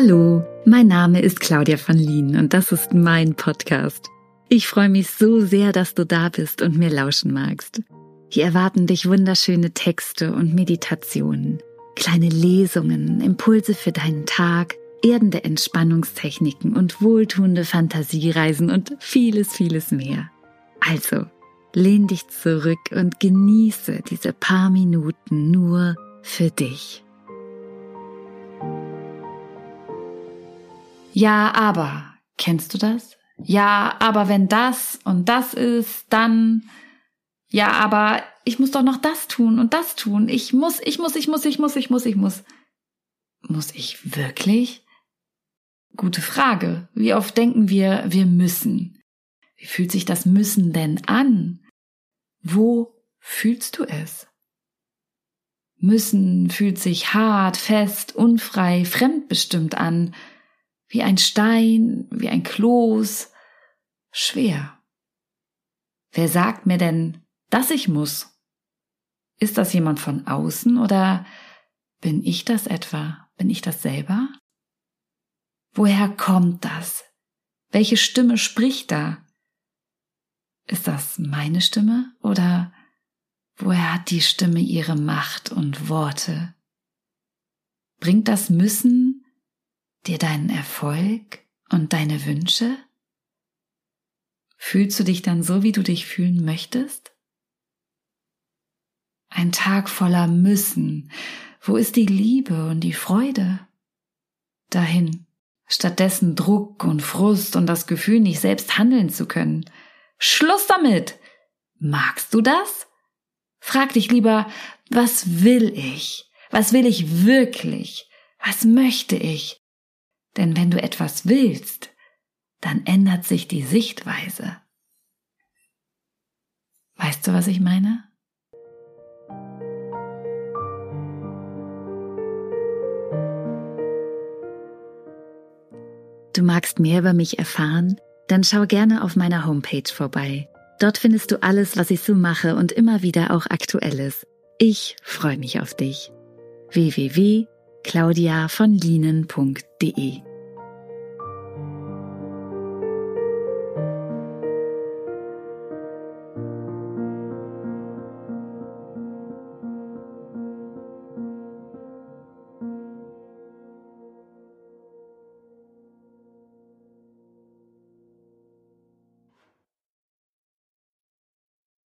Hallo, mein Name ist Claudia von Lien und das ist mein Podcast. Ich freue mich so sehr, dass du da bist und mir lauschen magst. Hier erwarten dich wunderschöne Texte und Meditationen, kleine Lesungen, Impulse für deinen Tag, erdende Entspannungstechniken und wohltuende Fantasiereisen und vieles, vieles mehr. Also, lehn dich zurück und genieße diese paar Minuten nur für dich. Ja, aber, kennst du das? Ja, aber wenn das und das ist, dann, ja, aber ich muss doch noch das tun und das tun. Ich muss, ich muss, ich muss, ich muss, ich muss, ich muss. Muss ich wirklich? Gute Frage. Wie oft denken wir, wir müssen? Wie fühlt sich das Müssen denn an? Wo fühlst du es? Müssen fühlt sich hart, fest, unfrei, fremdbestimmt an wie ein Stein, wie ein Kloß, schwer. Wer sagt mir denn, dass ich muss? Ist das jemand von außen oder bin ich das etwa? Bin ich das selber? Woher kommt das? Welche Stimme spricht da? Ist das meine Stimme oder woher hat die Stimme ihre Macht und Worte? Bringt das Müssen dir deinen Erfolg und deine Wünsche? Fühlst du dich dann so, wie du dich fühlen möchtest? Ein Tag voller Müssen. Wo ist die Liebe und die Freude? Dahin. Stattdessen Druck und Frust und das Gefühl, nicht selbst handeln zu können. Schluss damit! Magst du das? Frag dich lieber, was will ich? Was will ich wirklich? Was möchte ich? Denn wenn du etwas willst, dann ändert sich die Sichtweise. Weißt du, was ich meine? Du magst mehr über mich erfahren? Dann schau gerne auf meiner Homepage vorbei. Dort findest du alles, was ich so mache und immer wieder auch Aktuelles. Ich freue mich auf dich. www.claudiavonlinen.de